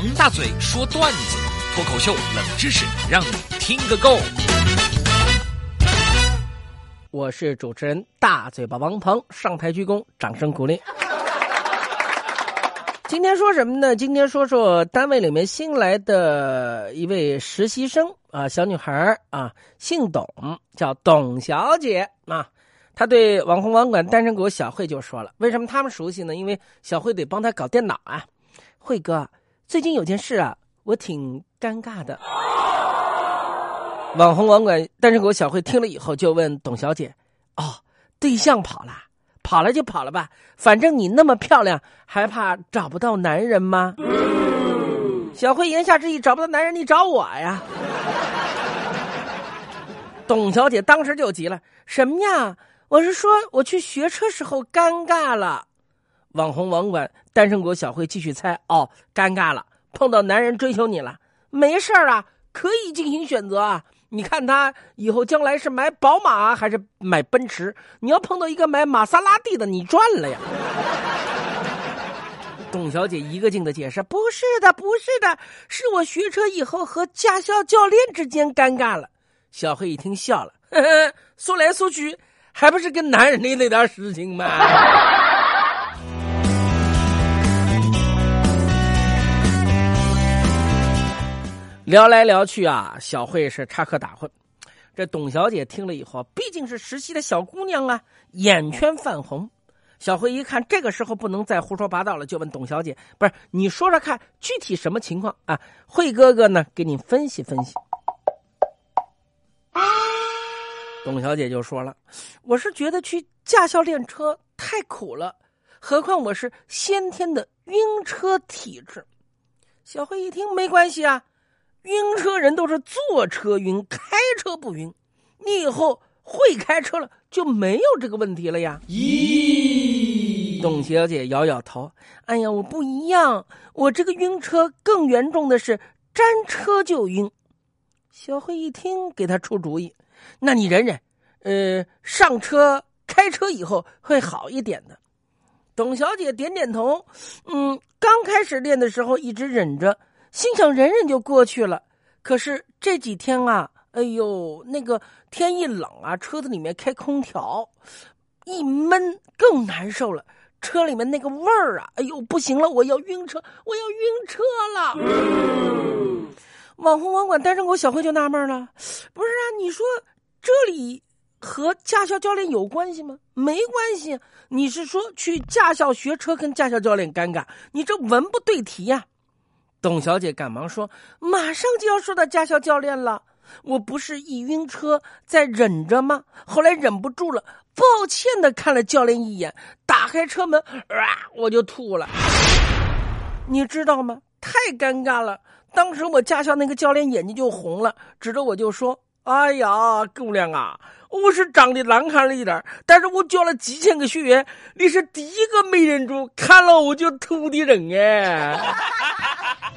王大嘴说段子，脱口秀冷知识，让你听个够。我是主持人大嘴巴王鹏，上台鞠躬，掌声鼓励。今天说什么呢？今天说说单位里面新来的一位实习生啊，小女孩啊，姓董，叫董小姐啊。她对网红网管单身狗小慧就说了：“为什么他们熟悉呢？因为小慧得帮他搞电脑啊。”慧哥，最近有件事啊，我挺尴尬的。网红网管单身狗小慧听了以后就问董小姐：“哦，对象跑了？跑了就跑了吧，反正你那么漂亮，还怕找不到男人吗？”小慧言下之意，找不到男人，你找我呀？董小姐当时就急了：“什么呀？我是说我去学车时候尴尬了。”网红网管单身狗小慧继续猜：“哦，尴尬了，碰到男人追求你了，没事儿啊，可以进行选择啊。你看他以后将来是买宝马还是买奔驰？你要碰到一个买玛莎拉蒂的，你赚了呀。”董小姐一个劲的解释：“不是的，不是的，是我学车以后和驾校教练之间尴尬了。”小慧一听笑了，呵呵，说来说去，还不是跟男人的那点事情吗？聊来聊去啊，小慧是插科打诨。这董小姐听了以后，毕竟是实习的小姑娘啊，眼圈泛红。小慧一看这个时候不能再胡说八道了，就问董小姐：“不是，你说说看，具体什么情况啊？”慧哥哥呢，给你分析分析。董小姐就说了：“我是觉得去驾校练车太苦了，何况我是先天的晕车体质。”小慧一听，没关系啊。晕车人都是坐车晕，开车不晕。你以后会开车了，就没有这个问题了呀？咦，董小姐摇摇头。哎呀，我不一样，我这个晕车更严重的是沾车就晕。小慧一听，给他出主意。那你忍忍，呃，上车开车以后会好一点的。董小姐点点头。嗯，刚开始练的时候一直忍着。心想忍忍就过去了，可是这几天啊，哎呦，那个天一冷啊，车子里面开空调，一闷更难受了。车里面那个味儿啊，哎呦，不行了，我要晕车，我要晕车了。网红网管单身狗小慧就纳闷了，不是啊，你说这里和驾校教练有关系吗？没关系，你是说去驾校学车跟驾校教练尴尬？你这文不对题呀。董小姐赶忙说：“马上就要说到驾校教练了，我不是一晕车在忍着吗？后来忍不住了，抱歉的看了教练一眼，打开车门，啊，我就吐了。你知道吗？太尴尬了。当时我驾校那个教练眼睛就红了，指着我就说：‘哎呀，姑娘啊，我是长得难看了一点，但是我教了几千个学员，你是第一个没忍住看了我就吐的人哎。’”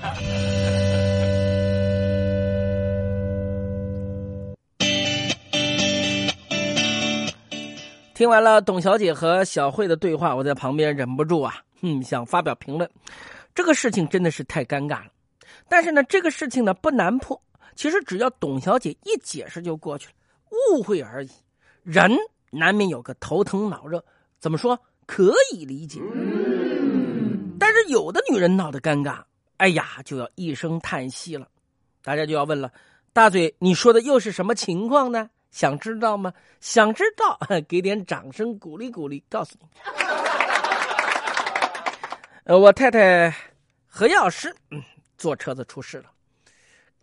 听完了董小姐和小慧的对话，我在旁边忍不住啊，嗯，想发表评论。这个事情真的是太尴尬了，但是呢，这个事情呢不难破，其实只要董小姐一解释就过去了，误会而已。人难免有个头疼脑热，怎么说可以理解？但是有的女人闹得尴尬。哎呀，就要一声叹息了，大家就要问了，大嘴，你说的又是什么情况呢？想知道吗？想知道，给点掌声鼓励鼓励，告诉你。呃，我太太何药师，嗯，坐车子出事了，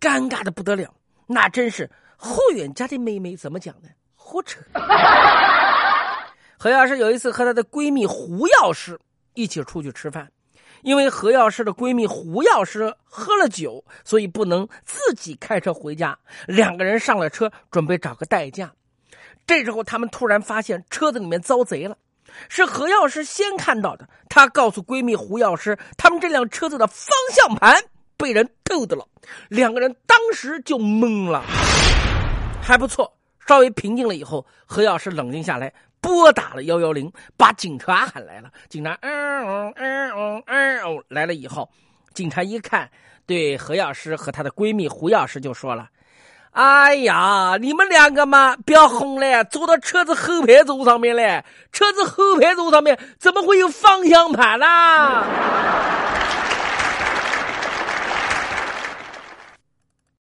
尴尬的不得了，那真是后远家的妹妹怎么讲呢？胡扯。何药师有一次和她的闺蜜胡药师一起出去吃饭。因为何药师的闺蜜胡药师喝了酒，所以不能自己开车回家。两个人上了车，准备找个代驾。这时候，他们突然发现车子里面遭贼了，是何药师先看到的。他告诉闺蜜胡药师，他们这辆车子的方向盘被人偷的了。两个人当时就懵了。还不错，稍微平静了以后，何药师冷静下来。拨打了幺幺零，把警察喊来了。警察，嗯嗯嗯嗯嗯，来了以后，警察一看，对何药师和她的闺蜜胡药师就说了：“哎呀，你们两个嘛，不要哄了，坐到车子后排座上面来，车子后排座上面怎么会有方向盘呢？”